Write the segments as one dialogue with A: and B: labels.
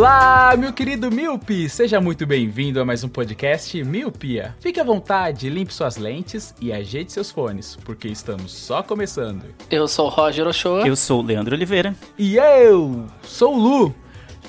A: Olá, meu querido Miopi! Seja muito bem-vindo a mais um podcast Miopia. Fique à vontade, limpe suas lentes e ajeite seus fones, porque estamos só começando.
B: Eu sou o Roger Ochoa.
C: Eu sou o Leandro Oliveira.
A: E eu sou o Lu.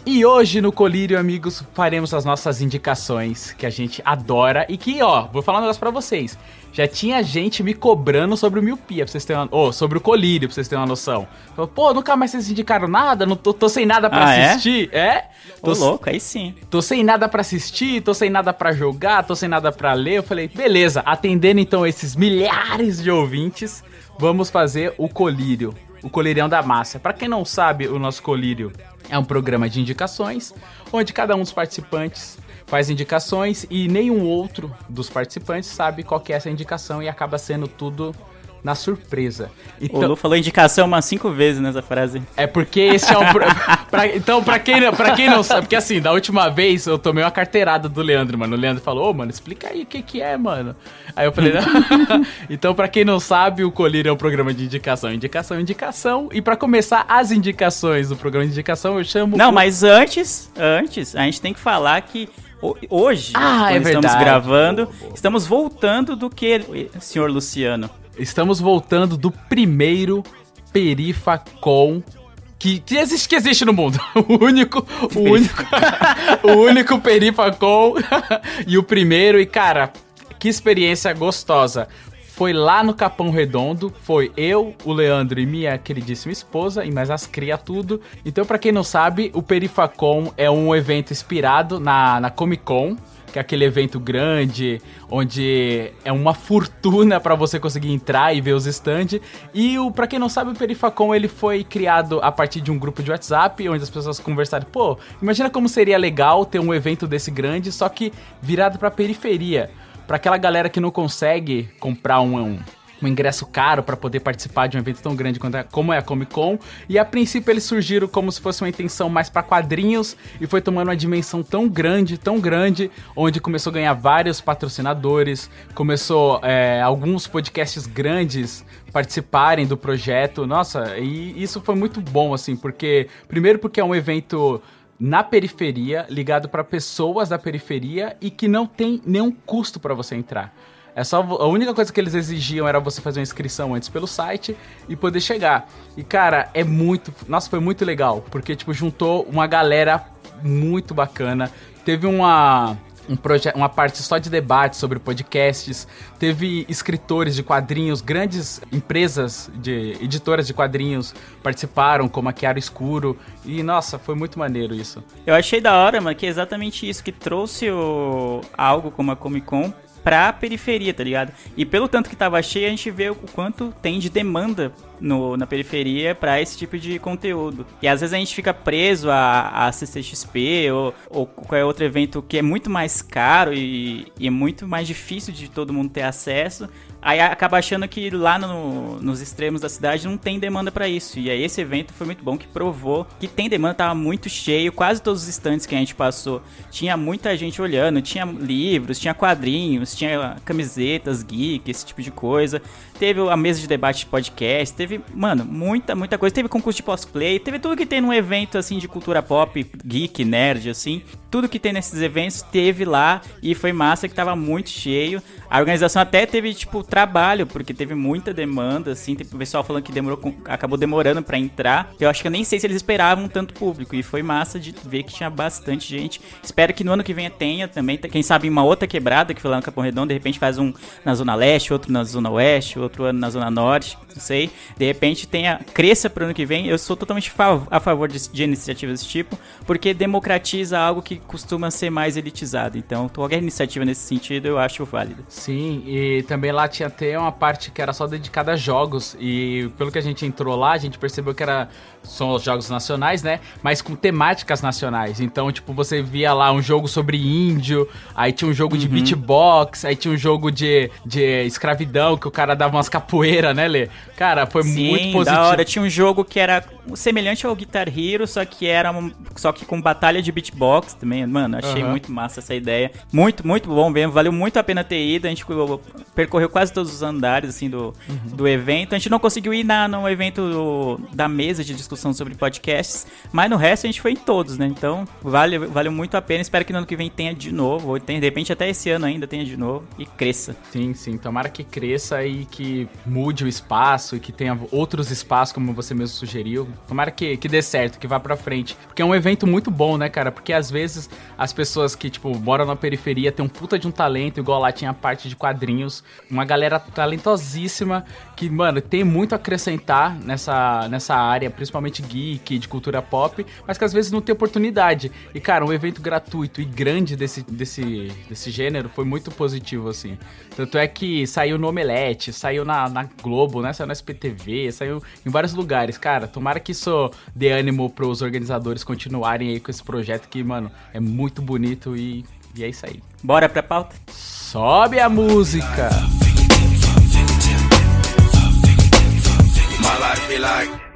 A: E hoje no Colírio, amigos, faremos as nossas indicações que a gente adora e que, ó, vou falar um negócio pra vocês. Já tinha gente me cobrando sobre o miopia, pra vocês terem uma... Ô, sobre o colírio, pra vocês terem uma noção. Falou, Pô, nunca mais vocês indicaram nada, não tô, tô sem nada pra
C: Ah, é?
A: assistir. É?
C: Ô,
A: Tô,
C: louco, aí sim.
A: tô sem nada pra assistir, tô sem nada pra jogar, tô sem nada pra ler. Eu falei, beleza, atendendo então esses milhares de ouvintes, vamos fazer o Colírio, o Colírio da Massa. Pra quem não sabe, o nosso Colírio é um programa de indicações, onde cada um dos participantes faz indicações e nenhum outro dos participantes sabe qual que é essa indicação e acaba sendo tudo na surpresa.
C: O
A: Então,
C: Lu falou indicação umas cinco vezes nessa frase.
A: é porque esse é um. pra- então, pra quem, não- pra quem não sabe, porque assim, da última vez eu tomei uma carteirada do Leandro, mano. O Leandro falou, ô, mano, explica aí o que que é, mano. Aí eu falei, não. então, pra quem não sabe, o Colírio é um programa de indicação, indicação, indicação. E pra começar as indicações do programa de indicação, eu chamo.
C: Não,
A: o-
C: mas antes, antes, a gente tem que falar que hoje,
A: Ah, é
C: quando estamos
A: verdade.
C: gravando,
A: Boa, boa.
C: estamos voltando do que, senhor Luciano?
A: Estamos voltando do primeiro Perifacon que, que existe que existe no mundo. O único, o único, o único Perifacon e o primeiro e cara, que experiência gostosa. Foi lá no Capão Redondo, foi eu, o Leandro e minha queridíssima esposa, e mais as cria tudo. Então, pra quem não sabe, o Perifacon é um evento inspirado na, na Comic Con, que é aquele evento grande, onde é uma fortuna pra você conseguir entrar e ver os stands. E o para quem não sabe, o Perifacon ele foi criado a partir de um grupo de WhatsApp, onde as pessoas conversaram, pô, imagina como seria legal ter um evento desse grande, só que virado pra periferia, Pra aquela galera que não consegue comprar um, um um ingresso caro pra poder participar de um evento tão grande quanto é- como é a Comic Con. E a princípio eles surgiram como se fosse uma intenção mais pra quadrinhos e foi tomando uma dimensão tão grande, tão grande, onde começou a ganhar vários patrocinadores, começou é, alguns podcasts grandes participarem do projeto. Nossa, e isso foi muito bom, assim, porque primeiro porque é um evento na periferia, ligado para pessoas da periferia e que não tem nenhum custo para você entrar. É só a única coisa que eles exigiam era você fazer uma inscrição antes pelo site e poder chegar. E cara, é muito, nossa, foi muito legal, porque tipo juntou uma galera muito bacana. Teve uma um uma parte só de debate sobre podcasts, teve escritores de quadrinhos, grandes empresas de editoras de quadrinhos participaram, como a Chiaro Escuro, e nossa, foi muito maneiro isso.
C: Eu achei da hora, mano, que é exatamente isso, que trouxe o... algo como a Comic Con pra periferia, tá ligado? E pelo tanto que tava cheio, a gente vê o quanto tem de demanda no, na periferia pra esse tipo de conteúdo. E às vezes a gente fica preso a, a CCXP ou, ou qualquer outro evento que é muito mais caro e, e é muito mais difícil de todo mundo ter acesso. Aí acaba achando que lá no- nos extremos da cidade não tem demanda pra isso. E aí esse evento foi muito bom, que provou que tem demanda, tava muito cheio. Quase todos os estantes que a gente passou tinha muita gente olhando. Tinha livros, tinha quadrinhos, tinha camisetas, geek, esse tipo de coisa. Teve a mesa de debate de podcast, teve, mano, muita, muita coisa. Teve concurso de cosplay, teve tudo que tem num evento assim de cultura pop, geek, nerd, assim. Tudo que tem nesses eventos teve lá e foi massa que tava muito cheio. A organização até teve, tipo, trabalho, porque teve muita demanda, assim. Tem pessoal falando que demorou, com- acabou demorando pra entrar. Eu acho que eu nem sei se eles esperavam tanto público. E foi massa de ver que tinha bastante gente. Espero que no ano que vem tenha também. Quem sabe uma outra quebrada que foi lá no Capão Redondo, de repente faz um na Zona Leste, outro na Zona Oeste, outro ano na Zona Norte, não sei. De repente tenha, cresça pro ano que vem. Eu sou totalmente a favor de, de iniciativas desse tipo, porque democratiza algo que costuma ser mais elitizado. Então, qualquer iniciativa nesse sentido eu acho válida.
A: Sim, e também lá tinha tinha até uma parte que era só dedicada a jogos. E pelo que a gente entrou lá, a gente percebeu que era são os jogos nacionais, né? Mas com temáticas nacionais. Então, tipo, você via lá um jogo sobre índio, aí tinha um jogo de beatbox, aí tinha um jogo de, de escravidão, que o cara dava umas capoeiras, né, Lê? Cara, foi
C: Sim,
A: muito positivo.
C: da hora. Tinha um jogo que era semelhante ao Guitar Hero, só que era um- só que com batalha de beatbox também. Mano, achei
A: Aham.
C: muito massa essa ideia. Muito, muito bom mesmo. Valeu muito a pena ter ido. A gente co- percorreu quase todos os andares assim do,
A: Uhum.
C: do evento. A gente não conseguiu ir na, no evento do- da mesa de discussão sobre podcasts, mas no resto a gente foi em todos, né? Então, vale, valeu muito a pena. Espero que no ano que vem tenha de novo, ou tenha, de repente até esse ano ainda tenha de novo e cresça.
A: Sim, sim. Tomara que cresça e que mude o espaço e que tenha outros espaços, como você mesmo sugeriu. Tomara que, que dê certo, que vá pra frente. Porque é um evento muito bom, né, cara? Porque às vezes as pessoas que, tipo, moram na periferia têm um puta de um talento, igual lá tinha a parte de quadrinhos. Uma galera talentosíssima que, mano, tem muito a acrescentar nessa, nessa área, principalmente geek, de cultura pop, mas que às vezes não tem oportunidade. E, cara, um evento gratuito e grande desse, desse, desse gênero foi muito positivo, assim. Tanto é que saiu no Omelete, saiu na, na Globo, né? Saiu na SPTV, saiu em vários lugares. Cara, tomara que isso dê ânimo pros organizadores continuarem aí com esse projeto que, mano, é muito bonito e, e é isso aí.
C: Bora pra pauta?
A: Sobe a música!
D: My life be like.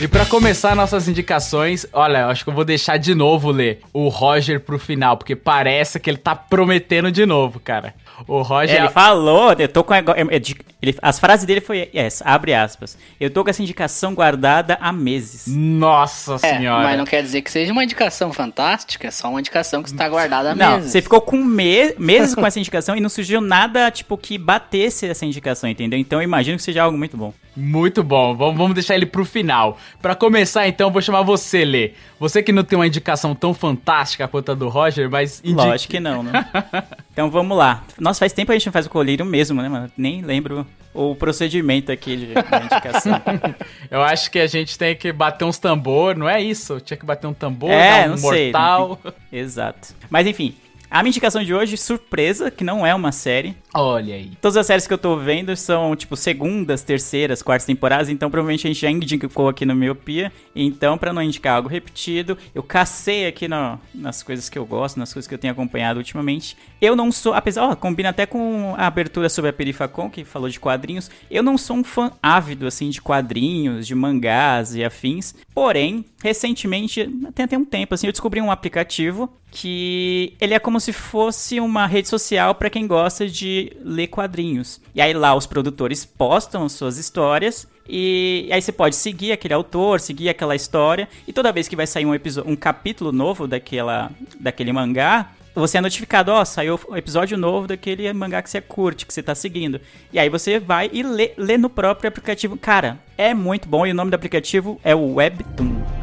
A: E pra começar nossas indicações, olha, eu acho que eu vou deixar de novo ler o Roger pro final, porque parece que ele tá prometendo de novo, cara. O Roger.
C: Ele falou, eu tô com a- é- é ele- as frases dele foi essa, abre aspas. Eu tô com essa indicação guardada há meses.
A: Nossa
B: É,
A: senhora.
B: mas não quer dizer que seja uma indicação fantástica, é só uma indicação que está guardada há
C: Não,
B: meses.
C: você ficou com me- meses com essa indicação e não surgiu nada, tipo, que batesse essa indicação, entendeu? Então eu imagino que seja algo muito bom.
A: Muito bom. Vamos, vamos deixar ele pro final. Pra começar, então, eu vou chamar você, Lê. Você que não tem uma indicação tão fantástica quanto a do Roger, mas indique-
C: Lógico que não, né? então vamos lá. Nossa, faz tempo que a gente não faz o colírio mesmo, né, mano? Nem lembro o procedimento aqui de, indicação.
A: Eu acho que a gente tem que bater uns tambor, não é isso? Tinha que bater um tambor,
C: É,
A: dar um
C: não sei.
A: mortal.
C: Exato. Mas enfim, a minha indicação de hoje, surpresa, que não é uma série.
A: Olha aí.
C: Todas as séries que eu tô vendo são, tipo, segundas, terceiras, quartas temporadas, então provavelmente a gente já indicou aqui no Miopia. Então, pra não indicar algo repetido, eu cacei aqui no- nas coisas que eu gosto, nas coisas que eu tenho acompanhado ultimamente. Eu não sou, apesar, ó, combina até com a abertura sobre a Perifacon, que falou de quadrinhos. Eu não sou um fã ávido, assim, de quadrinhos, de mangás e afins. Porém, recentemente, tem até um tempo, assim, eu descobri um aplicativo que ele é como se fosse uma rede social pra quem gosta de ler quadrinhos. E aí lá os produtores postam suas histórias e aí você pode seguir aquele autor, seguir aquela história e toda vez que vai sair um um capítulo novo daquela daquele mangá, você é notificado, ó, saiu um episódio novo daquele mangá que você curte, que você tá seguindo. E aí você vai e lê, lê no próprio aplicativo. Cara, é muito bom e o nome do aplicativo é o Webtoon.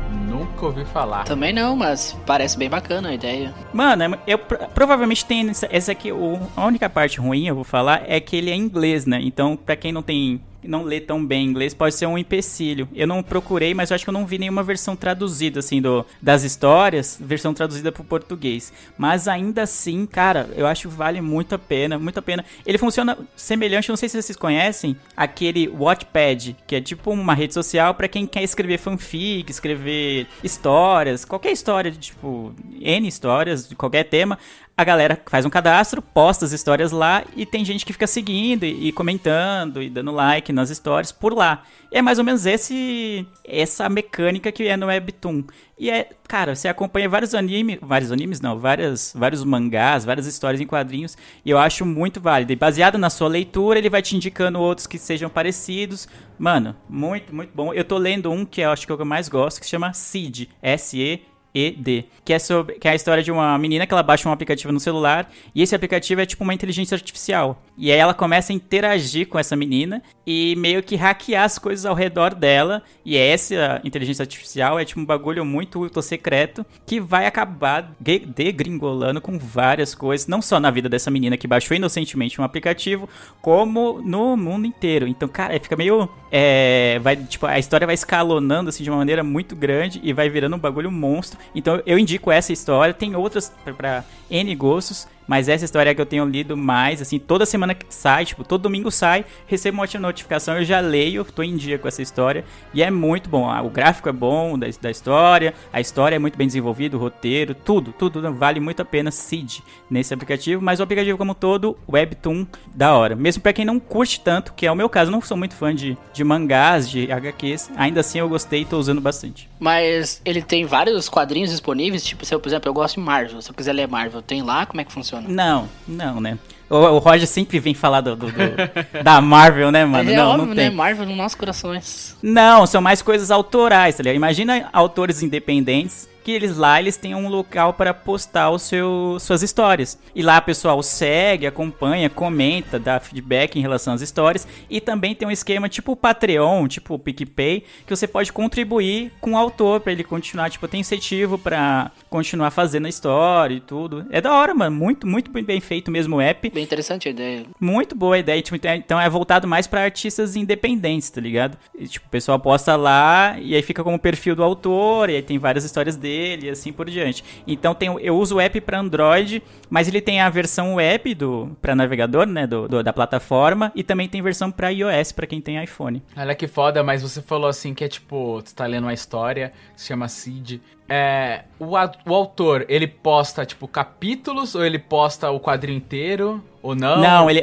A: Nunca ouvi falar.
B: Também não, mas parece bem bacana a ideia.
C: Mano, é- eu pro- provavelmente tem essa, essa aqui, a única parte ruim eu vou falar é que ele é inglês, né? Então, pra quem não tem não lê tão bem inglês, pode ser um empecilho. Eu não procurei, mas eu acho que eu não vi nenhuma versão traduzida assim do das histórias, versão traduzida pro português. Mas ainda assim, cara, eu acho que vale muito a pena, muito a pena. Ele funciona semelhante, não sei se vocês conhecem, aquele Wattpad, que é tipo uma rede social pra quem quer escrever fanfic, escrever histórias, qualquer história, tipo, N histórias, de qualquer tema. A galera faz um cadastro, posta as histórias lá e tem gente que fica seguindo e, e comentando e dando like nas histórias por lá. E é mais ou menos esse essa mecânica que é no Webtoon. E é, cara, você acompanha vários animes, vários animes não, várias, vários mangás, várias histórias em quadrinhos, e eu acho muito válido. E baseado na sua leitura, ele vai te indicando outros que sejam parecidos. Mano, muito, muito bom. Eu tô lendo um que eu acho que é eu mais gosto, que chama Seed, S-E ED, que é sobre que é a história de uma menina que ela baixa um aplicativo no celular e esse aplicativo é tipo uma inteligência artificial. E aí ela começa a interagir com essa menina e meio que hackear as coisas ao redor dela. E essa inteligência artificial é tipo um bagulho muito ultra secreto que vai acabar de- degringolando com várias coisas, não só na vida dessa menina que baixou inocentemente um aplicativo, como no mundo inteiro. Então, cara, fica meio é, vai tipo a história vai escalonando assim de uma maneira muito grande e vai virando um bagulho monstro. Então eu indico essa história, tem outras pra N gostos, mas essa história é que eu tenho lido mais, assim, toda semana que sai, tipo, todo domingo sai, recebo uma notificação, eu já leio, tô em dia com essa história, e é muito bom. Ah, O gráfico é bom da, da história, a história é muito bem desenvolvida, o roteiro, tudo, tudo vale muito a pena Seed nesse aplicativo, mas o aplicativo como todo, Webtoon, da hora. Mesmo pra quem não curte tanto, que é o meu caso, não sou muito fã de, de mangás, de HQs, ainda assim eu gostei e tô usando bastante.
B: Mas ele tem vários quadrinhos disponíveis, tipo, se eu, por exemplo, eu gosto de Marvel, se eu quiser ler Marvel, tem lá? Como é que funciona?
C: Não, não, né? O, o Roger sempre vem falar do, do- do- da Marvel, né, mano?
B: É
C: não,
B: óbvio,
C: não
B: né?
C: tem.
B: Marvel nos nossos corações.
C: Não, são mais coisas autorais, tá ligado? Imagina autores independentes que eles lá eles têm um local para postar o seu, suas histórias. E lá o pessoal segue, acompanha, comenta, dá feedback em relação às histórias. E também tem um esquema tipo o Patreon, tipo o PicPay, que você pode contribuir com o autor para ele continuar, tipo, tem incentivo para continuar fazendo a história e tudo. É da hora, mano. Muito, muito bem feito mesmo o app.
B: Bem interessante a ideia.
C: Muito boa a ideia, tipo, então- então é voltado mais pra artistas independentes, tá ligado? E, tipo, o pessoal posta lá e aí fica como perfil do autor, e aí tem várias histórias dele e assim por diante. Então tem, eu uso o app pra Android, mas ele tem a versão web do para navegador, né, do, do- da plataforma, e também tem versão pra iOS pra quem tem iPhone.
A: Olha que foda, mas você falou assim que é tipo, tu tá lendo uma história que se chama Seed. É, o, o autor, ele posta, tipo, capítulos ou ele posta o quadrinho inteiro? Ou não?
C: Não, ele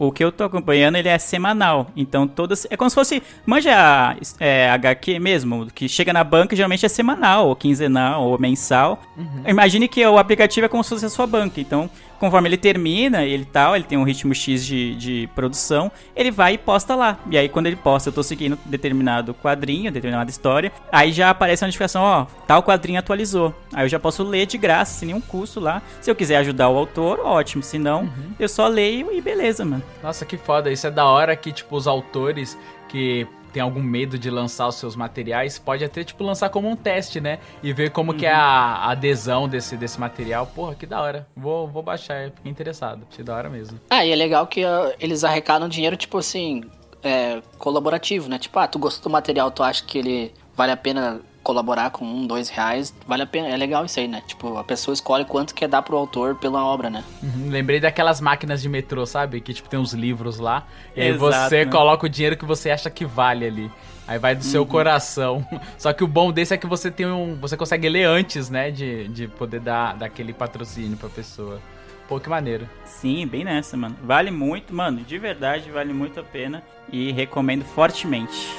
C: o, que eu tô acompanhando, ele é semanal. Então todas é como se fosse, manja é, HQ mesmo, que chega na banca geralmente é semanal, ou quinzenal, ou mensal. Imagine que o aplicativo é como se fosse a sua banca. Então, conforme ele termina, ele tal, ele tem um ritmo X de, de produção, ele vai e posta lá. E aí quando ele posta, eu tô seguindo determinado quadrinho, determinada história, aí já aparece a notificação, ó, tal quadrinho atualizou. Aí eu já posso ler de graça, sem nenhum custo lá. Se eu quiser ajudar o autor, ótimo. Se não, eu só leio e beleza, mano.
A: Nossa, que foda. Isso é da hora que, tipo, os autores que tem algum medo de lançar os seus materiais, pode até, tipo, lançar como um teste, né? E ver como que é a a adesão desse, desse material. Porra, que da hora. Vou, vou baixar, fiquei interessado. Achei da hora mesmo.
B: Ah, e é legal que ah, eles arrecadam dinheiro, tipo assim, é, colaborativo, né? Tipo, ah, tu gostou do material, tu acha que ele vale a pena colaborar com um, dois reais, vale a pena. É legal isso aí, né? Tipo, a pessoa escolhe quanto quer dar pro autor pela obra, né?
A: Uhum, Lembrei daquelas máquinas de metrô, sabe? Que, tipo, tem uns livros lá. E aí
C: Exato,
A: você
C: né?
A: coloca o dinheiro que você acha que vale ali. Aí vai do seu coração. Só que o bom desse é que você tem um. Você consegue ler antes, né? De, de poder dar, dar aquele patrocínio pra pessoa. Pô, que maneiro.
C: Sim, bem nessa, mano. Vale muito, mano, de verdade, vale muito a pena e recomendo fortemente.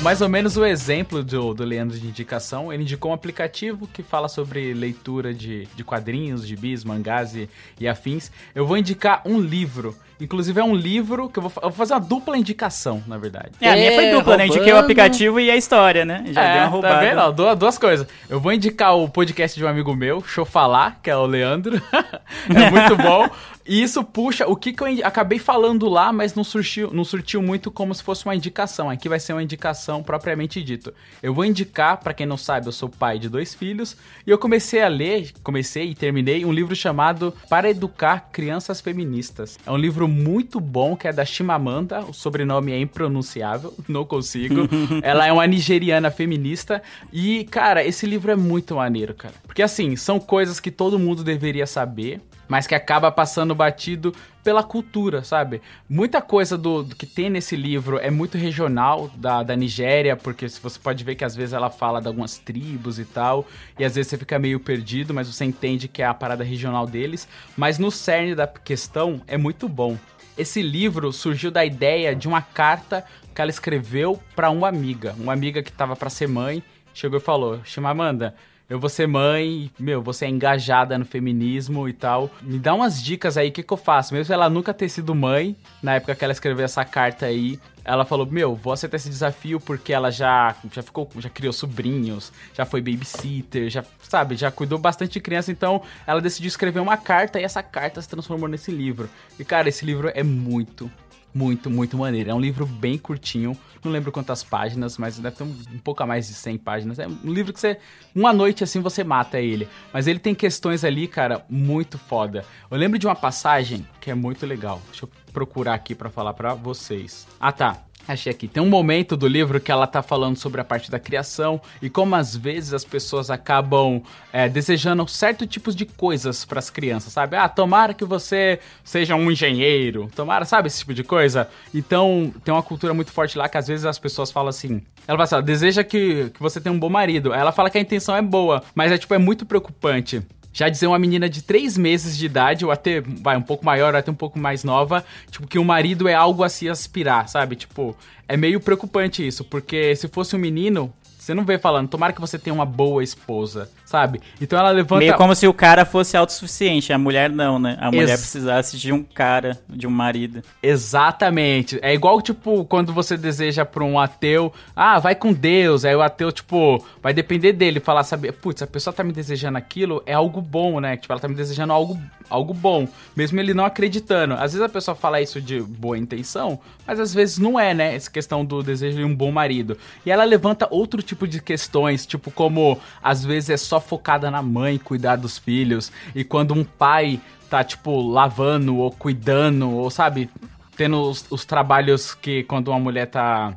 A: Mais ou menos o exemplo do, do Leandro de indicação. Ele indicou um aplicativo que fala sobre leitura de, de quadrinhos, gibis, mangás e, e afins. Eu vou indicar um livro. Inclusive é um livro que eu vou, eu vou fazer uma dupla indicação, na verdade.
C: É, a minha foi
B: É,
C: dupla, né? Indiquei o
B: roubando.
C: aplicativo e a história, né? Já deu uma roubada.
A: Tá vendo? Ó, duas, duas coisas. Eu vou indicar o podcast de um amigo meu, eu falar, que é o Leandro. é muito bom. E isso puxa o que, que eu acabei falando lá, mas não surtiu, não surtiu muito como se fosse uma indicação. Aqui vai ser uma indicação propriamente dito. Eu vou indicar, pra quem não sabe, eu sou pai de dois filhos e eu comecei a ler, comecei e terminei um livro chamado Para Educar Crianças Feministas. É um livro muito bom que é da Chimamanda, o sobrenome é impronunciável, não consigo. Ela é uma nigeriana feminista e, cara, esse livro é muito maneiro, cara. Porque assim, são coisas que todo mundo deveria saber, mas que acaba passando batido pela cultura, sabe? Muita coisa do, do que tem nesse livro é muito regional da, da Nigéria, porque você pode ver que às vezes ela fala de algumas tribos e tal, e às vezes você fica meio perdido, mas você entende que é a parada regional deles. Mas no cerne da questão é muito bom. Esse livro surgiu da ideia de uma carta que ela escreveu para uma amiga, uma amiga que tava para ser mãe, chegou e falou: "Chimamanda, eu vou ser mãe, meu, você é engajada no feminismo e tal. Me dá umas dicas aí, o que, que eu faço? Mesmo ela nunca ter sido mãe, na época que ela escreveu essa carta aí, ela falou, meu, vou aceitar esse desafio porque ela já, já ficou, já criou sobrinhos, já foi babysitter, já, sabe, já cuidou bastante de criança, então ela decidiu escrever uma carta e essa carta se transformou nesse livro. E, cara, esse livro é muito, muito, muito maneiro. É um livro bem curtinho, não lembro quantas páginas, mas deve ter um, um pouco a mais de 100 páginas. É um livro que você, uma noite assim, você mata ele. Mas ele tem questões ali, cara, muito foda. Eu lembro de uma passagem que é muito legal. Deixa eu procurar aqui pra falar pra vocês. Ah, tá. Achei aqui. Tem um momento do livro que ela tá falando sobre a parte da criação e como às vezes as pessoas acabam é, desejando certo tipos de coisas pras crianças, sabe? Ah, tomara que você seja um engenheiro, tomara, sabe, esse tipo de coisa. Então, tem uma cultura muito forte lá que às vezes as pessoas falam assim. Ela fala assim, ó, deseja que, que você tenha um bom marido. Ela fala que a intenção é boa, mas é tipo, é muito preocupante. Já dizer uma menina de 3 meses de idade, ou até, vai, um pouco maior, ou até um pouco mais nova, tipo, que o marido é algo a se aspirar, sabe? Tipo, é meio preocupante isso, porque se fosse um menino, você não vê falando, tomara que você tenha uma boa esposa, sabe? Então ela levanta.
C: Meio como se o cara fosse autossuficiente, a mulher não, né? A mulher
A: Ex-
C: precisasse de um cara, de um marido.
A: Exatamente. É igual, tipo, quando você deseja pra um ateu, ah, vai com Deus. Aí o ateu, tipo, vai depender dele falar, sabe, putz, a pessoa tá me desejando aquilo, é algo bom, né? Tipo, ela tá me desejando algo, algo bom, mesmo ele não acreditando. Às vezes a pessoa fala isso de boa intenção, mas às vezes não é, né? Essa questão do desejo de um bom marido. E ela levanta outro tipo de questões, tipo, como às vezes é só focada na mãe cuidar dos filhos, e quando um pai tá, tipo, lavando ou cuidando, ou sabe, tendo os, os trabalhos que quando uma mulher tá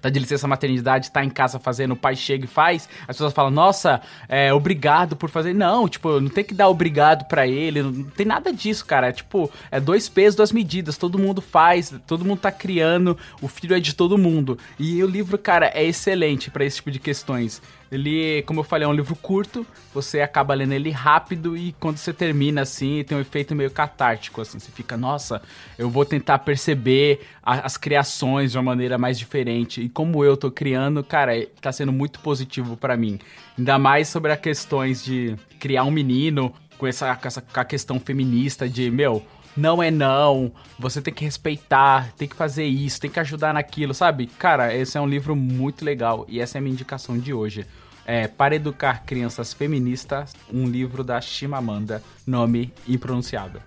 A: tá de licença maternidade, tá em casa fazendo, o pai chega e faz, as pessoas falam, nossa, é, obrigado por fazer. Não, tipo, não tem que dar obrigado pra ele, não tem nada disso, cara. É tipo, é dois pesos, duas medidas, todo mundo faz, todo mundo tá criando, o filho é de todo mundo. E o livro, cara, é excelente pra esse tipo de questões. Ele, como eu falei, é um livro curto, você acaba lendo ele rápido e quando você termina assim, tem um efeito meio catártico, assim, você fica, nossa, eu vou tentar perceber a- as criações de uma maneira mais diferente. E como eu tô criando, cara, tá sendo muito positivo pra mim. Ainda mais sobre as questões de criar um menino com essa, com essa com a questão feminista de, meu, não é não, você tem que respeitar, tem que fazer isso, tem que ajudar naquilo, sabe? Cara, esse é um livro muito legal e essa é a minha indicação de hoje. É Para Educar Crianças Feministas, um livro da Chimamanda, nome impronunciável.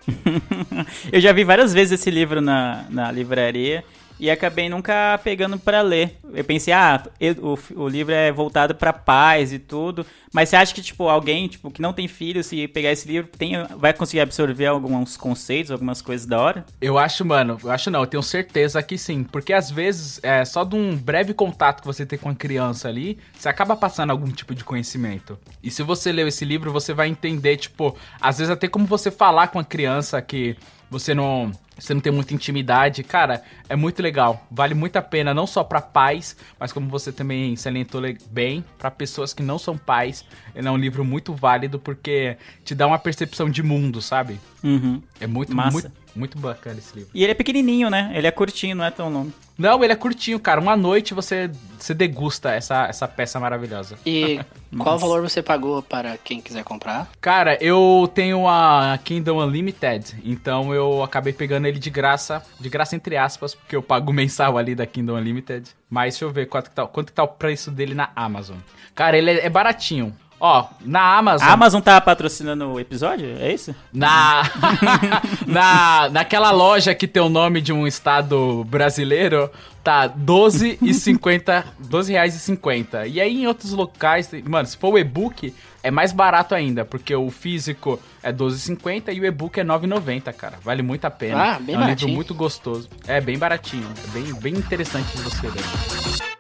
C: Eu já vi várias vezes esse livro na, na livraria e acabei nunca pegando pra ler. Eu pensei, ah, o, o livro é voltado pra pais e tudo, mas você acha que, tipo, alguém, tipo, que não tem filhos, se pegar esse livro, tem, vai conseguir absorver alguns conceitos, algumas coisas da hora?
A: Eu acho, mano, eu acho não, eu tenho certeza que sim. Porque às vezes, é, só de um breve contato que você tem com a criança ali, você acaba passando algum tipo de conhecimento. E se você leu esse livro, você vai entender, tipo, às vezes até como você falar com a criança que você não. Você não tem muita intimidade, cara, é muito legal. Vale muito a pena, não só pra pais, mas como você também salientou bem, pra pessoas que não são pais. Ele é um livro muito válido porque te dá uma percepção de mundo, sabe?
C: Uhum.
A: É muito,
C: Massa.
A: muito, muito bacana esse livro.
C: E ele é pequenininho, né? Ele é curtinho, não é tão longo.
A: Não, ele é curtinho, cara. Uma noite você, você degusta essa, essa peça maravilhosa.
B: E qual valor você pagou para quem quiser comprar?
A: Cara, eu tenho a Kingdom Unlimited, então eu acabei pegando ele de graça, de graça entre aspas, porque eu pago o mensal ali da Kingdom Unlimited. Mas deixa eu ver quanto que tá, quanto que tá o preço dele na Amazon. Cara, ele é, é baratinho. Ó, na Amazon.
C: A Amazon tá patrocinando o episódio? É isso?
A: Na, na, naquela loja que tem o nome de um estado brasileiro, tá 12 e 50, 12 reais e 50. E aí em outros locais, mano, se for o e-book, é mais barato ainda, porque o físico é 12,50 e o e-book é 9,90, cara. Vale muito a pena.
B: Ah, bem
A: é um livro
B: baratinho.
A: muito gostoso. É bem baratinho, é bem, bem interessante de você ler.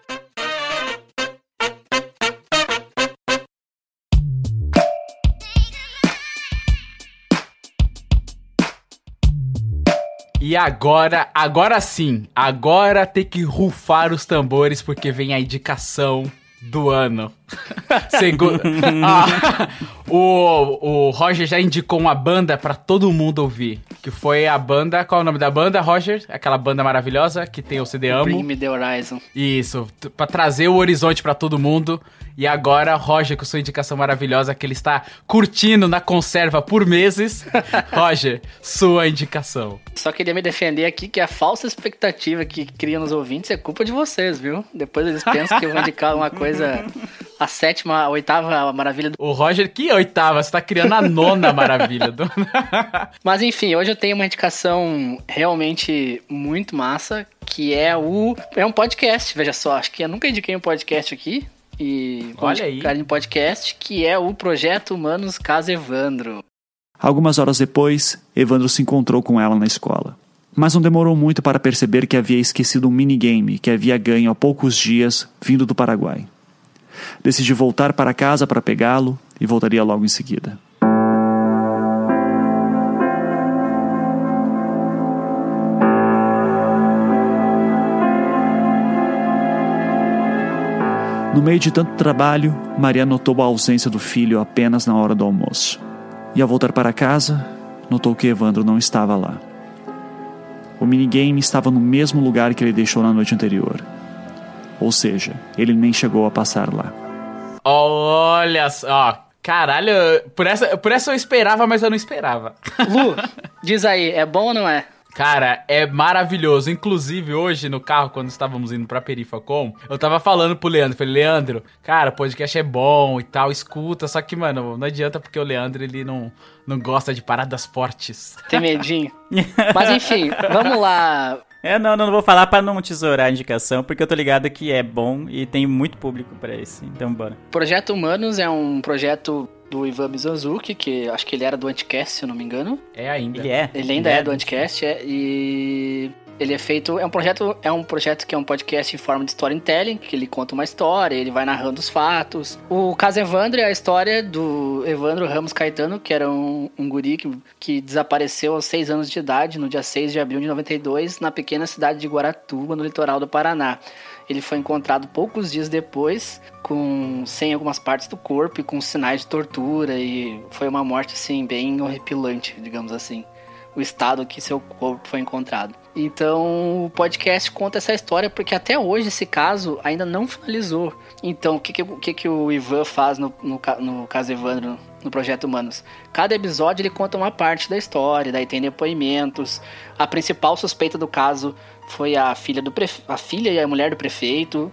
A: E agora, agora sim, agora tem que rufar os tambores porque vem a indicação do ano. Segundo, Ah, o, o Roger já indicou uma banda pra todo mundo ouvir, que foi a banda, qual é o nome da banda, Roger? Aquela banda maravilhosa que tem o CD Amo.
B: Bring Me The Horizon.
A: Isso, pra trazer o horizonte pra todo mundo. E agora, Roger, com sua indicação maravilhosa que ele está curtindo na conserva por meses. Roger, sua indicação.
B: Só queria me defender aqui que a falsa expectativa que cria nos ouvintes é culpa de vocês, viu? Depois eles pensam que eu vou indicar uma coisa a sétima, a oitava maravilha do...
A: O Roger, que oitava? Você tá criando a nona maravilha. Do...
B: Mas enfim, hoje eu tenho uma indicação realmente muito massa, que é o... É um podcast, veja só. Acho que eu nunca indiquei um podcast aqui. E
A: Olha aí.
B: indicar um podcast, que é o Projeto Humanos Casa Evandro.
E: Algumas horas depois, Evandro se encontrou com ela na escola. Mas não demorou muito para perceber que havia esquecido um minigame que havia ganho há poucos dias vindo do Paraguai. Decidi voltar para casa para pegá-lo e voltaria logo em seguida. No meio de tanto trabalho, Maria notou a ausência do filho apenas na hora do almoço. E ao voltar para casa, notou que Evandro não estava lá. O minigame estava no mesmo lugar que ele deixou na noite anterior. Ou seja, ele nem chegou a passar lá.
A: Olha só. Caralho, por essa, por essa eu esperava, mas eu não esperava.
B: Lu, diz aí, é bom ou não é?
A: Cara, é maravilhoso. Inclusive, hoje no carro, quando estávamos indo pra Perifacom, eu tava falando pro Leandro. Falei, Leandro, cara, o podcast é bom e tal, escuta. Só que, mano, não adianta porque o Leandro, ele não, não gosta de paradas fortes.
B: Tem medinho. Mas enfim, vamos lá.
C: É, não, não vou falar pra não tesourar a indicação, porque eu tô ligado que é bom e tem muito público pra esse. Então, bora.
B: Projeto Humanos é um projeto do Ivan Mizanzuki, que acho que ele era do Anticast, se eu não me engano.
A: É ainda.
C: Ele é.
B: Ele ainda é, do Anticast, é, e ele é feito, é um projeto, é um projeto que é um podcast em forma de storytelling, que ele conta uma história, ele vai narrando os fatos. O caso Evandro é a história do Evandro Ramos Caetano, que era um, um guri que, que desapareceu aos 6 anos de idade, no dia 6 de abril de 92, na pequena cidade de Guaratuba, no litoral do Paraná. Ele foi encontrado poucos dias depois, com sem algumas partes do corpo e com sinais de tortura e foi uma morte assim bem horripilante, digamos assim. O estado que seu corpo foi encontrado. Então, o podcast conta essa história porque até hoje esse caso ainda não finalizou. Então, o que, que, o, que, o Ivan faz no, no, no caso Evandro, no Projeto Humanos? Cada episódio ele conta uma parte da história, daí tem depoimentos. A principal suspeita do caso foi a filha, do prefe... a filha e a mulher do prefeito.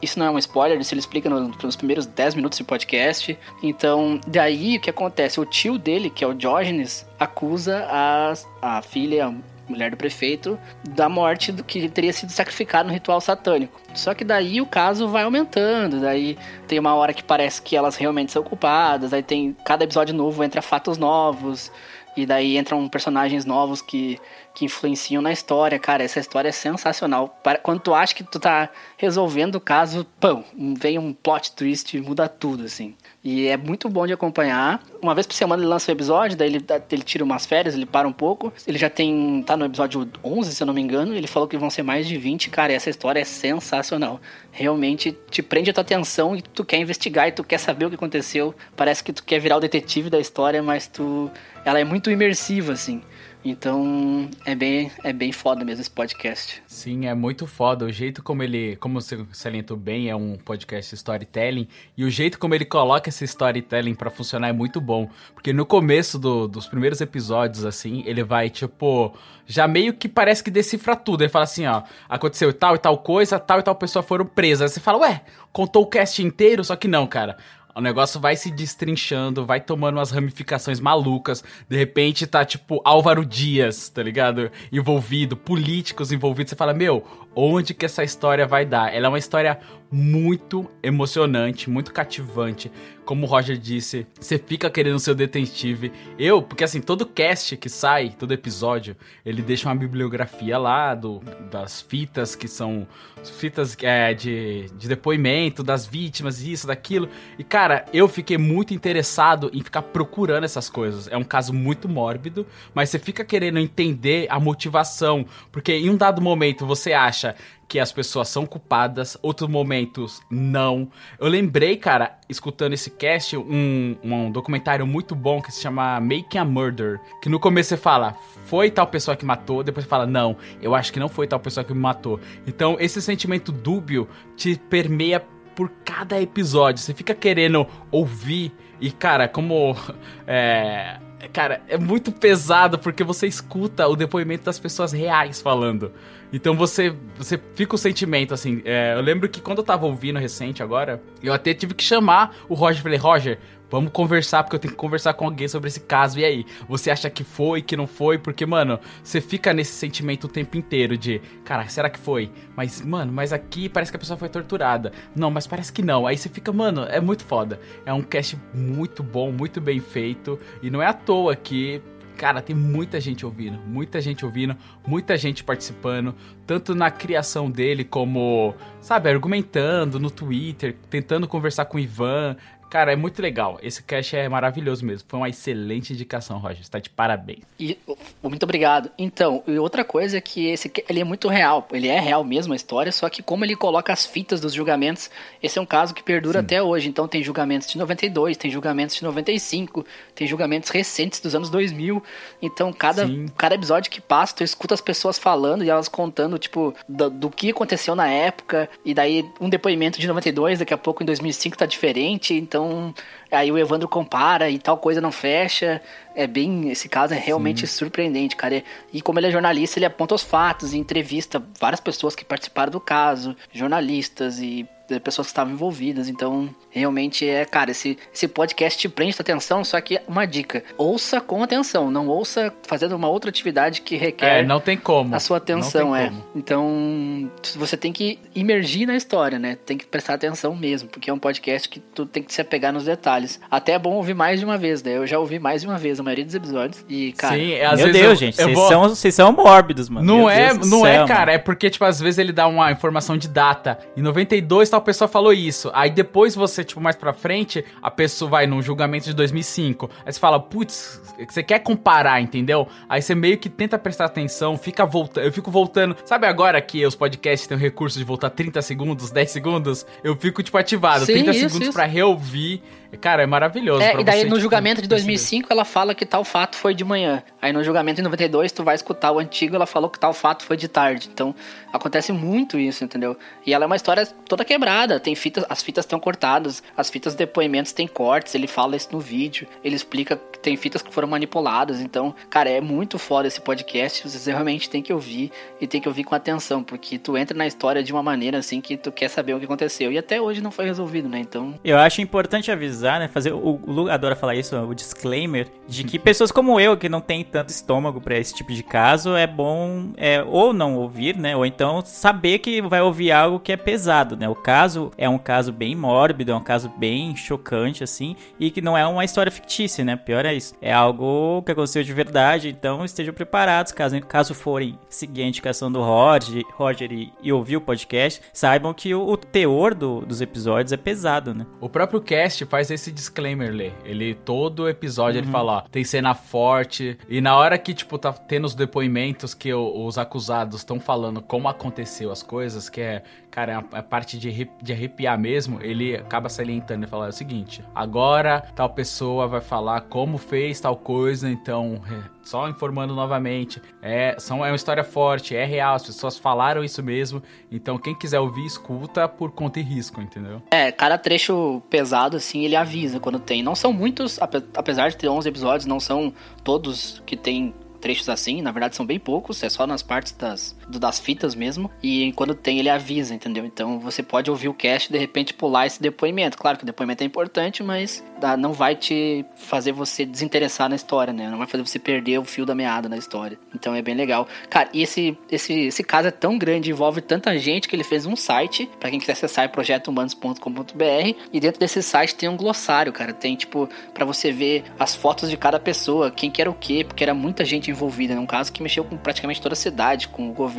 B: Isso não é um spoiler, isso ele explica no- nos primeiros 10 minutos de podcast. Então, daí o que acontece? O tio dele, que é o Diógenes, acusa a, a filha, a mulher do prefeito, da morte do que teria sido sacrificado no ritual satânico. Só que daí o caso vai aumentando, daí tem uma hora que parece que elas realmente são culpadas, aí tem cada episódio novo entra fatos novos, e daí entram personagens novos que, que influenciam na história. Cara, essa história é sensacional. Para- Quando tu acha que tu tá resolvendo o caso, pão, vem um plot twist e muda tudo, assim. E é muito bom de acompanhar. Uma vez por semana ele lança um episódio, daí ele, ele tira umas férias, ele para um pouco. Ele já tem. tá no episódio 11, se eu não me engano. Ele falou que vão ser mais de 20. Cara, essa história é sensacional. Realmente te prende a tua atenção e tu quer investigar e tu quer saber o que aconteceu. Parece que tu quer virar o detetive da história, mas tu. Ela é muito imersiva, assim. Então é bem, é bem foda mesmo esse podcast.
A: Sim, é muito foda. O jeito como ele, como você salientou bem, é um podcast storytelling. E o jeito como ele coloca esse storytelling pra funcionar é muito bom. Porque no começo do- dos primeiros episódios, assim, ele vai, tipo, já meio que parece que decifra tudo. Ele fala assim, ó, aconteceu tal e tal coisa, tal e tal pessoa foram presas. Aí você fala, ué, contou o cast inteiro? Só que não, cara. O negócio vai se destrinchando, vai tomando umas ramificações malucas. De repente tá tipo Álvaro Dias, tá ligado? Envolvido, políticos envolvidos. Você fala, meu, onde que essa história vai dar? Ela é uma história muito emocionante, muito cativante. Como o Roger disse, você fica querendo ser o detetive. Eu, porque assim, todo cast que sai, todo episódio, ele deixa uma bibliografia lá do, das fitas que são fitas é, de, de depoimento das vítimas, isso, daquilo. E cara, eu fiquei muito interessado em ficar procurando essas coisas. É um caso muito mórbido, mas você fica querendo entender a motivação. Porque em um dado momento você acha que as pessoas são culpadas, outros momentos não. Eu lembrei, cara, escutando esse cast, um, um documentário muito bom que se chama Making a Murder, que no começo você fala, foi tal pessoa que matou, depois você fala, não, eu acho que não foi tal pessoa que me matou. Então, esse sentimento dúbio te permeia por cada episódio. Você fica querendo ouvir e, cara, como é, Cara, é muito pesado porque você escuta o depoimento das pessoas reais falando. Então você, você fica o sentimento, assim. é, eu lembro que quando eu tava ouvindo recente agora, eu até tive que chamar o Roger. Falei, Roger, vamos conversar, porque eu tenho que conversar com alguém sobre esse caso. E aí? Você acha que foi, que não foi? Porque, mano, você fica nesse sentimento o tempo inteiro de, cara, será que foi? Mas, mano, mas aqui parece que a pessoa foi torturada. Não, mas parece que não. Aí você fica, mano, é muito foda. É um cast muito bom, muito bem feito. E não é à toa que Cara, tem muita gente ouvindo, muita gente ouvindo, muita gente participando, tanto na criação dele como, sabe, argumentando no Twitter, tentando conversar com o Ivan. Cara, é muito legal. Esse cast é maravilhoso mesmo. Foi uma excelente indicação, Roger. Você tá de parabéns.
B: E, muito obrigado. Então, e outra coisa é que esse ele é muito real. Ele é real mesmo a história, só que como ele coloca as fitas dos julgamentos, esse é um caso que perdura até hoje. Então tem julgamentos de 92, tem julgamentos de 95, tem julgamentos recentes dos anos 2000. Então cada,
A: Sim.
B: cada episódio que passa, tu escuta as pessoas falando e elas contando, tipo, do, do que aconteceu na época. E daí um depoimento de 92, daqui a pouco em 2005 tá diferente. Então aí o Evandro compara e tal coisa não fecha. É bem. Esse caso é realmente surpreendente, cara. E como ele é jornalista, ele aponta os fatos e entrevista várias pessoas que participaram do caso, jornalistas e pessoas que estavam envolvidas. Então, realmente é, cara, esse, esse podcast te prende tua atenção, só que uma dica: ouça com atenção, não ouça fazendo uma outra atividade que requer
A: É, não tem como.
B: a sua atenção,
A: Não tem
B: é.
A: como.
B: Então, você tem que imergir na história, né? Tem que prestar atenção mesmo, porque é um podcast que tu tem que se apegar nos detalhes. Até é bom ouvir mais de uma vez, né? Eu já ouvi mais de uma vez a maioria dos episódios. E, cara,
A: Sim, é, às
C: Meu
A: vezes
C: Deus,
A: eu-
C: gente,
A: eu
C: vocês
A: vou-
C: são, vocês são mórbidos, mano.
A: Não
C: Meu
A: é,
C: Deus
A: não
C: céu,
A: é,
C: mano.
A: cara. É porque, tipo, às vezes ele dá uma informação de data. Em 92, tal pessoa falou isso. Aí depois você, tipo, mais pra frente, a pessoa vai num julgamento de 2005. Aí você fala, putz, você quer comparar, entendeu? Aí você meio que tenta prestar atenção, fica voltando. Eu fico voltando. Sabe agora que os podcasts têm o recurso de voltar 30 segundos, 10 segundos? Eu fico, tipo, ativado.
B: Sim,
A: 30
B: isso,
A: segundos
B: isso.
A: pra reouvir. Cara, é maravilhoso.
B: É,
A: pra
B: e daí
A: você,
B: no
A: tipo,
B: julgamento de
A: perceber.
B: 2005 ela fala que tal fato foi de manhã. Aí no julgamento de 92 tu vai escutar o antigo, ela falou que tal fato foi de tarde. Então acontece muito isso, entendeu? E ela é uma história toda quebrada, tem fitas, as fitas estão cortadas, as fitas de depoimentos têm cortes, ele fala isso no vídeo, ele explica que tem fitas que foram manipuladas. Então, cara, é muito foda esse podcast, você realmente tem que ouvir e tem que ouvir com atenção, porque tu entra na história de uma maneira assim que tu quer saber o que aconteceu. E até hoje não foi resolvido, né? Então,
C: Eu acho importante avisar, né? Fazer. O, o Lu adora falar isso, o disclaimer, de que pessoas como eu, que não tem tanto estômago pra esse tipo de caso, é bom é, ou não ouvir, né? Ou então saber que vai ouvir algo que é pesado, né? O caso é um caso bem mórbido, é um caso bem chocante, assim, e que não é uma história fictícia, né? Pior é isso. É algo que aconteceu de verdade, então estejam preparados, caso, caso forem seguir a indicação do Roger, Roger e, e ouvir o podcast, saibam que o, o teor do- dos episódios é pesado, né?
A: O próprio cast faz esse disclaimer, Lê. Ele, todo episódio, ele fala, ó, tem cena forte. E na hora que, tipo, tá tendo os depoimentos que o- os acusados estão falando como aconteceu as coisas, que é, cara, é a, a parte de, de arrepiar mesmo, ele acaba salientando e fala o seguinte, agora tal pessoa vai falar como fez tal coisa, então, é, só informando novamente, é, são, é uma história forte, é real, as pessoas falaram isso mesmo, então quem quiser ouvir, escuta por conta e risco, entendeu?
B: É, cada trecho pesado, assim, ele avisa quando tem. Não são muitos, ape- apesar de ter 11 episódios, não são todos que tem trechos assim, na verdade são bem poucos, é só nas partes das, do- das fitas mesmo, e quando tem ele avisa, entendeu? Então você pode ouvir o cast e de repente pular esse depoimento. Claro que o depoimento é importante, mas não vai te fazer você desinteressar na história, né? Não vai fazer você perder o fio da meada na história. Então é bem legal. Cara, e esse, esse, esse caso é tão grande, envolve tanta gente que ele fez um site, pra quem quiser acessar é projetohumanos.com.br, e dentro desse site tem um glossário, cara. Tem, tipo, pra você ver as fotos de cada pessoa, quem que era o quê, porque era muita gente envolvida. É um caso que mexeu com praticamente toda a cidade, com o governo.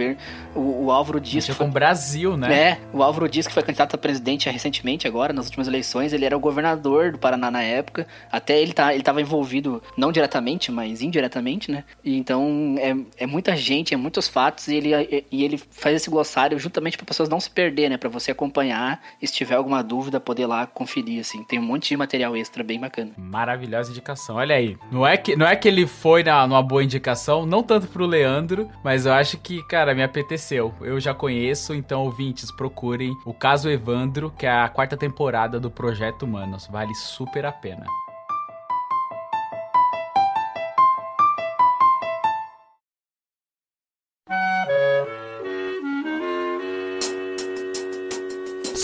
B: O, o Álvaro Dias. Foi-
A: com o Brasil, né?
B: é, o Álvaro Dias, que foi candidato a presidente recentemente, agora, nas últimas eleições, ele era o governador do Paraná na época. Até ele, tá, ele tava envolvido, não diretamente, mas indiretamente, né? E então é, é muita gente, é muitos fatos, e ele, e ele faz esse glossário justamente para pessoas não se perder, né? Pra você acompanhar, e se tiver alguma dúvida, poder lá conferir, assim. Tem um monte de material extra bem bacana.
A: Maravilhosa indicação. Olha aí. Não é que, não é que ele foi na, numa boa indicação, não tanto pro Leandro, mas eu acho que, cara, me apeteceu. Eu já conheço, então, ouvintes, procurem o caso Evandro, que é a quarta temporada do Projeto Humanos. Vale super a pena.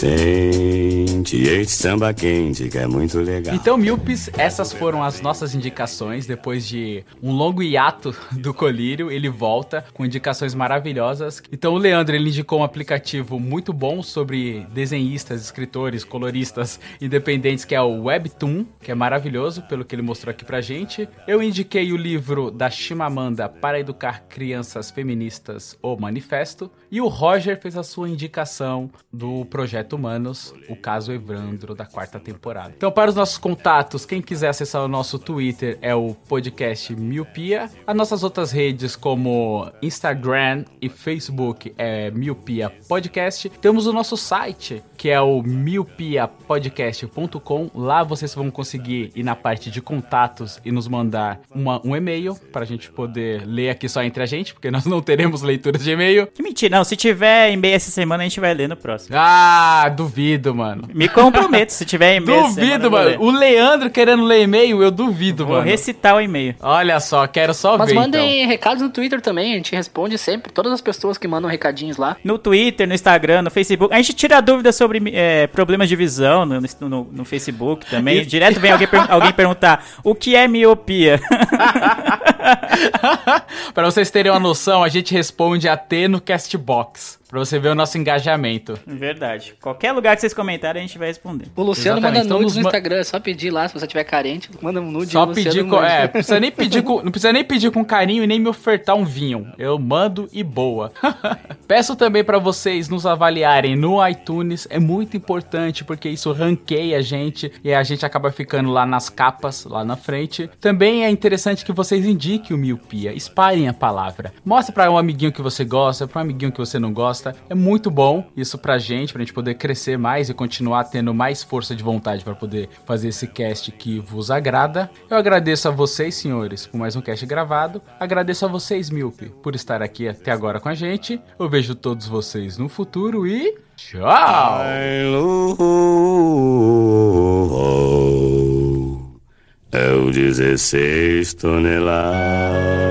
F: Sente este samba quente que é muito legal.
A: Então, Milpes, essas foram as nossas indicações. Depois de um longo hiato do Colírio, ele volta com indicações maravilhosas. Então, o Leandro ele indicou um aplicativo muito bom sobre desenhistas, escritores, coloristas independentes, que é o Webtoon, que é maravilhoso, pelo que ele mostrou aqui pra gente. Eu indiquei o livro da Chimamanda para educar crianças feministas, O Manifesto. E o Roger fez a sua indicação do Projeto Humanos, o caso Evandro da quarta temporada. Então, para os nossos contatos, quem quiser acessar o nosso Twitter é o podcast Miopia. As nossas outras redes, como Instagram e Facebook, é Miopia Podcast. Temos o nosso site, que é o miopiapodcast.com. Lá vocês vão conseguir ir na parte de contatos e nos mandar uma- um e-mail para a gente poder ler aqui só entre a gente, porque nós não teremos leituras de e-mail.
C: Que mentira, não. Se tiver e-mail essa semana, a gente vai ler no próximo.
A: Ah, duvido, mano.
C: Me comprometo, se tiver e-mail essa semana,
A: Duvido,
C: vou
A: mano. O Leandro querendo ler e-mail, eu duvido,
C: Vou
A: mano.
C: recitar o e-mail.
A: Olha só, quero só
B: Mas
A: ver.
B: mandem recados no Twitter também, a gente responde sempre. Todas as pessoas que mandam recadinhos lá.
C: No Twitter, no Instagram, no Facebook. A gente tira dúvidas sobre é, problemas de visão no, no, no Facebook também.
A: Isso.
C: Direto vem alguém, per- alguém perguntar o que é miopia.
A: pra vocês terem uma noção, a gente responde até no Castbox. Pra você ver o nosso engajamento.
C: Verdade. Qualquer lugar que vocês comentarem, a gente vai responder.
B: O Luciano
A: Exatamente,
B: manda
A: então
B: nudes no Instagram, é só pedir lá, se você tiver carente, manda um nude
A: Só pedir com. É, precisa nem pedir com, não precisa nem pedir com carinho e nem me ofertar um vinho. Eu mando e boa. Peço também pra vocês nos avaliarem no iTunes. É muito importante porque isso ranqueia a gente e a gente acaba ficando lá nas capas, lá na frente. Também é interessante que vocês indiquem o Miopia. Espalhem a palavra. Mostre pra um amiguinho que você gosta, pra um amiguinho que você não gosta. É muito bom isso pra gente, pra gente poder crescer mais e continuar tendo mais força de vontade pra poder fazer esse cast que vos agrada. Eu agradeço a vocês, senhores, por mais um cast gravado. Agradeço a vocês, Milpe, por estar aqui até agora com a gente. Eu vejo todos vocês no futuro e tchau!
F: É o 16 toneladas.